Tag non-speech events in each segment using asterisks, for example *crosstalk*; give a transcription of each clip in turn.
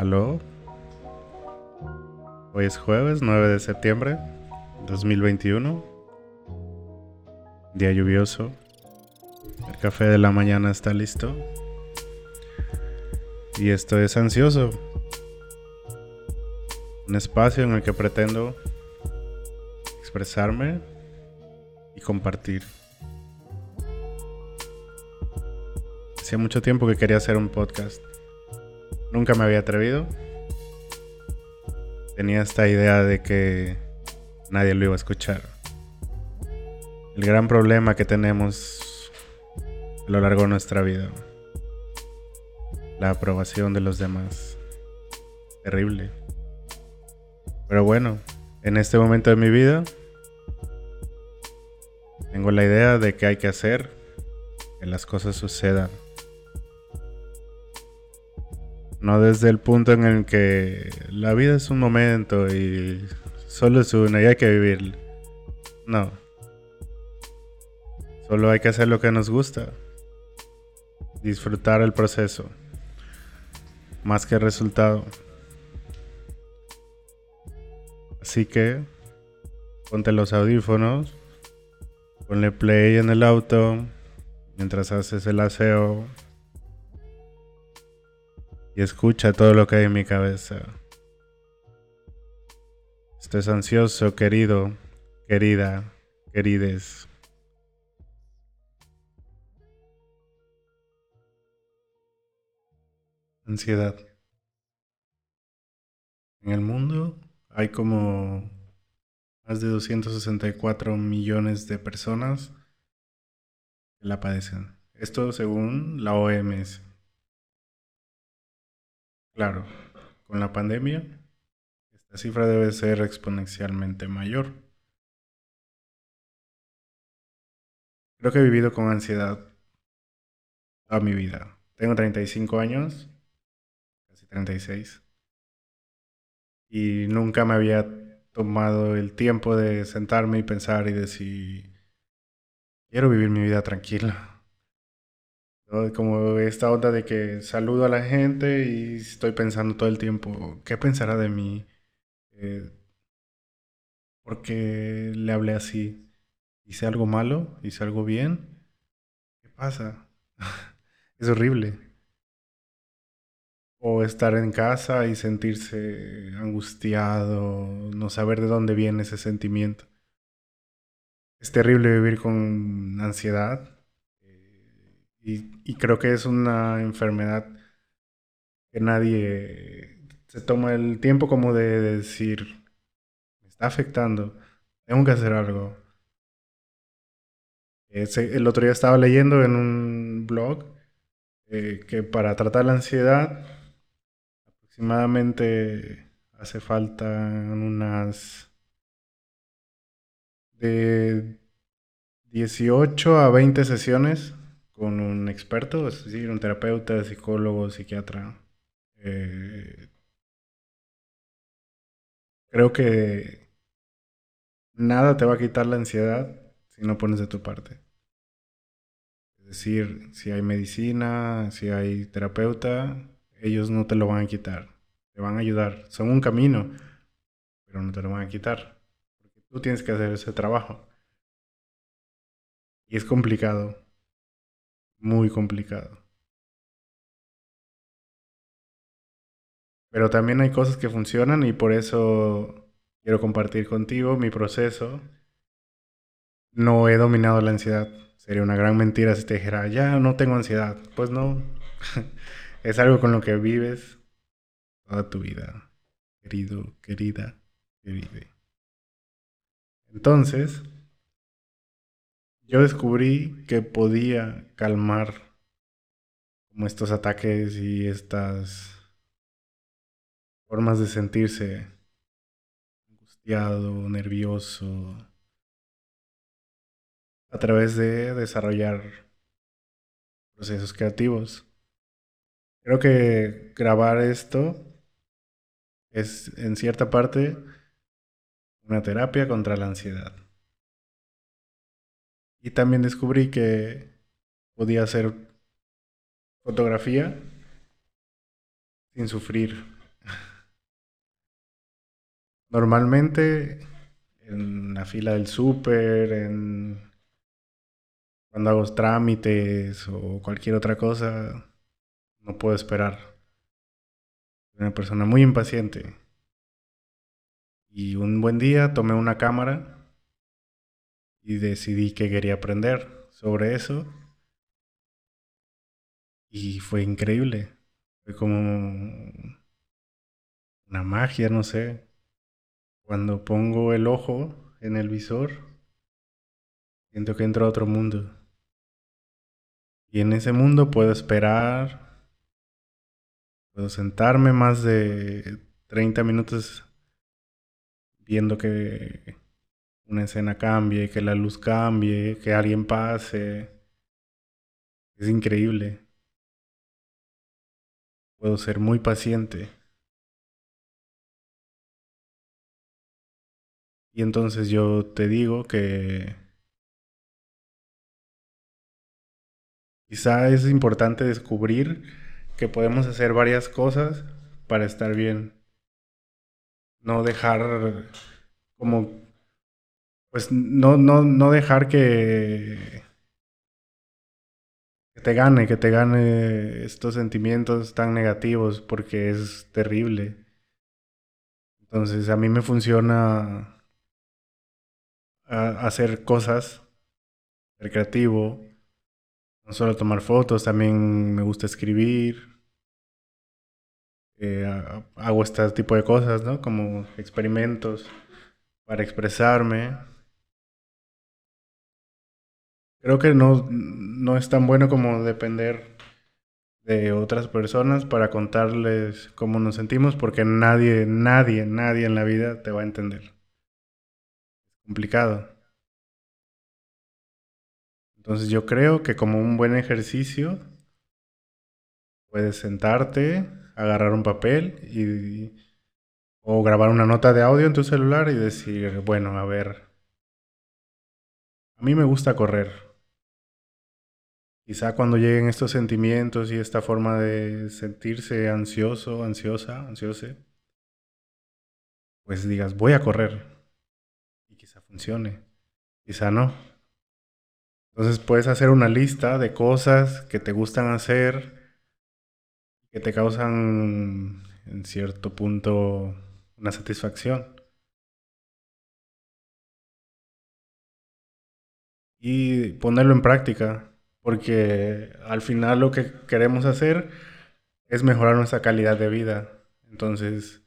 Aló. Hoy es jueves 9 de septiembre 2021. Día lluvioso. El café de la mañana está listo. Y esto es ansioso. Un espacio en el que pretendo expresarme y compartir. Hacía mucho tiempo que quería hacer un podcast. Nunca me había atrevido. Tenía esta idea de que nadie lo iba a escuchar. El gran problema que tenemos a lo largo de nuestra vida. La aprobación de los demás. Terrible. Pero bueno, en este momento de mi vida tengo la idea de que hay que hacer que las cosas sucedan no desde el punto en el que la vida es un momento y solo es una y hay que vivir. No. Solo hay que hacer lo que nos gusta. Disfrutar el proceso. Más que el resultado. Así que ponte los audífonos. Ponle play en el auto. Mientras haces el aseo y escucha todo lo que hay en mi cabeza. Estás ansioso, querido, querida, querides. Ansiedad. En el mundo hay como más de 264 millones de personas que la padecen. Esto según la OMS. Claro, con la pandemia, esta cifra debe ser exponencialmente mayor. Creo que he vivido con ansiedad toda mi vida. Tengo 35 años, casi 36, y nunca me había tomado el tiempo de sentarme y pensar y decir, quiero vivir mi vida tranquila. Como esta onda de que saludo a la gente y estoy pensando todo el tiempo, ¿qué pensará de mí? Eh, ¿Por qué le hablé así? ¿Hice algo malo? ¿Hice algo bien? ¿Qué pasa? *laughs* es horrible. O estar en casa y sentirse angustiado, no saber de dónde viene ese sentimiento. Es terrible vivir con ansiedad y, creo que es una enfermedad que nadie se toma el tiempo como de decir, me está afectando, tengo que hacer algo. el otro día estaba leyendo en un blog eh, que para tratar la ansiedad aproximadamente hace falta unas de 18 a 20 sesiones con un experto, es decir, un terapeuta, psicólogo, psiquiatra. Eh, creo que nada te va a quitar la ansiedad si no pones de tu parte. Es decir, si hay medicina, si hay terapeuta, ellos no te lo van a quitar, te van a ayudar. Son un camino, pero no te lo van a quitar. Porque tú tienes que hacer ese trabajo. Y es complicado muy complicado. Pero también hay cosas que funcionan y por eso quiero compartir contigo mi proceso. No he dominado la ansiedad. Sería una gran mentira si te dijera, ya no tengo ansiedad. Pues no. *laughs* es algo con lo que vives toda tu vida, querido, querida, querida. Entonces, yo descubrí que podía calmar como estos ataques y estas formas de sentirse angustiado, nervioso, a través de desarrollar procesos creativos. Creo que grabar esto es en cierta parte una terapia contra la ansiedad. Y también descubrí que podía hacer fotografía sin sufrir Normalmente en la fila del súper, en cuando hago trámites o cualquier otra cosa, no puedo esperar. Soy una persona muy impaciente. Y un buen día tomé una cámara y decidí que quería aprender sobre eso. Y fue increíble. Fue como una magia, no sé. Cuando pongo el ojo en el visor, siento que entro a otro mundo. Y en ese mundo puedo esperar, puedo sentarme más de 30 minutos viendo que una escena cambie, que la luz cambie, que alguien pase. Es increíble. Puedo ser muy paciente. Y entonces yo te digo que quizá es importante descubrir que podemos hacer varias cosas para estar bien. No dejar como pues no, no, no dejar que, te gane, que te gane estos sentimientos tan negativos porque es terrible. Entonces a mí me funciona hacer cosas, ser creativo, no solo tomar fotos, también me gusta escribir. Eh, hago este tipo de cosas, ¿no? Como experimentos para expresarme. Creo que no, no es tan bueno como depender de otras personas para contarles cómo nos sentimos, porque nadie, nadie, nadie en la vida te va a entender complicado. Entonces yo creo que como un buen ejercicio puedes sentarte, agarrar un papel y o grabar una nota de audio en tu celular y decir, bueno, a ver, a mí me gusta correr. Quizá cuando lleguen estos sentimientos y esta forma de sentirse ansioso, ansiosa, ansiose, pues digas, voy a correr funcione, quizá no. Entonces puedes hacer una lista de cosas que te gustan hacer, que te causan en cierto punto una satisfacción. Y ponerlo en práctica, porque al final lo que queremos hacer es mejorar nuestra calidad de vida. Entonces,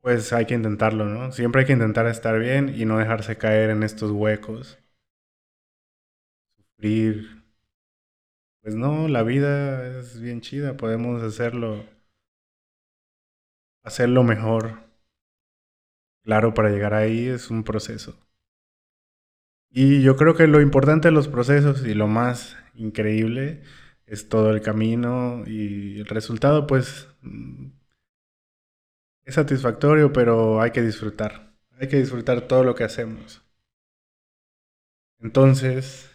pues hay que intentarlo, ¿no? Siempre hay que intentar estar bien y no dejarse caer en estos huecos. Sufrir. Pues no, la vida es bien chida, podemos hacerlo hacerlo mejor. Claro, para llegar ahí es un proceso. Y yo creo que lo importante de los procesos y lo más increíble es todo el camino y el resultado pues es satisfactorio, pero hay que disfrutar. Hay que disfrutar todo lo que hacemos. Entonces,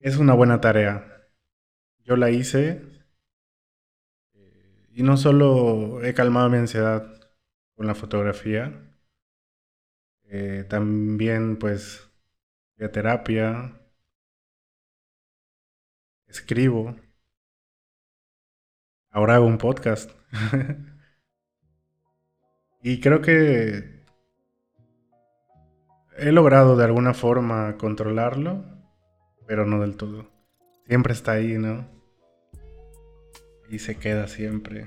es una buena tarea. Yo la hice eh, y no solo he calmado mi ansiedad con la fotografía, eh, también pues de terapia, escribo, ahora hago un podcast. *laughs* Y creo que he logrado de alguna forma controlarlo, pero no del todo. Siempre está ahí, ¿no? Y se queda siempre.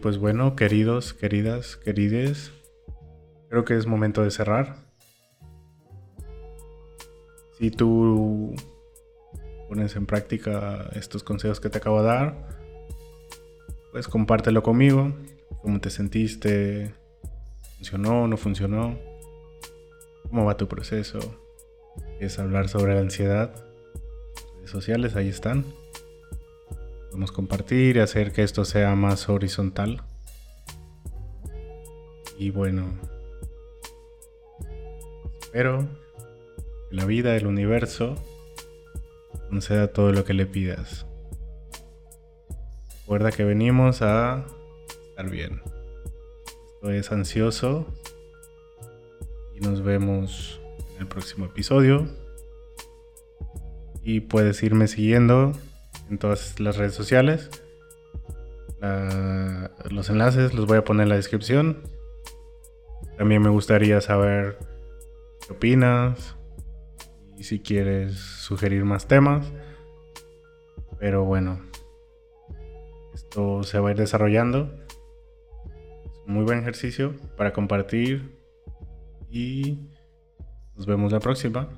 Pues bueno, queridos, queridas, querides, creo que es momento de cerrar. Si tú pones en práctica estos consejos que te acabo de dar, pues compártelo conmigo. ¿Cómo te sentiste? ¿Funcionó? ¿No funcionó? ¿Cómo va tu proceso? ¿Quieres hablar sobre la ansiedad? Redes sociales, ahí están. Compartir y hacer que esto sea más horizontal. Y bueno, espero que la vida, el universo, conceda todo lo que le pidas. Recuerda que venimos a estar bien. Esto es ansioso. Y nos vemos en el próximo episodio. Y puedes irme siguiendo en todas las redes sociales. los enlaces los voy a poner en la descripción. También me gustaría saber qué opinas y si quieres sugerir más temas. Pero bueno, esto se va a ir desarrollando. Es un muy buen ejercicio para compartir y nos vemos la próxima.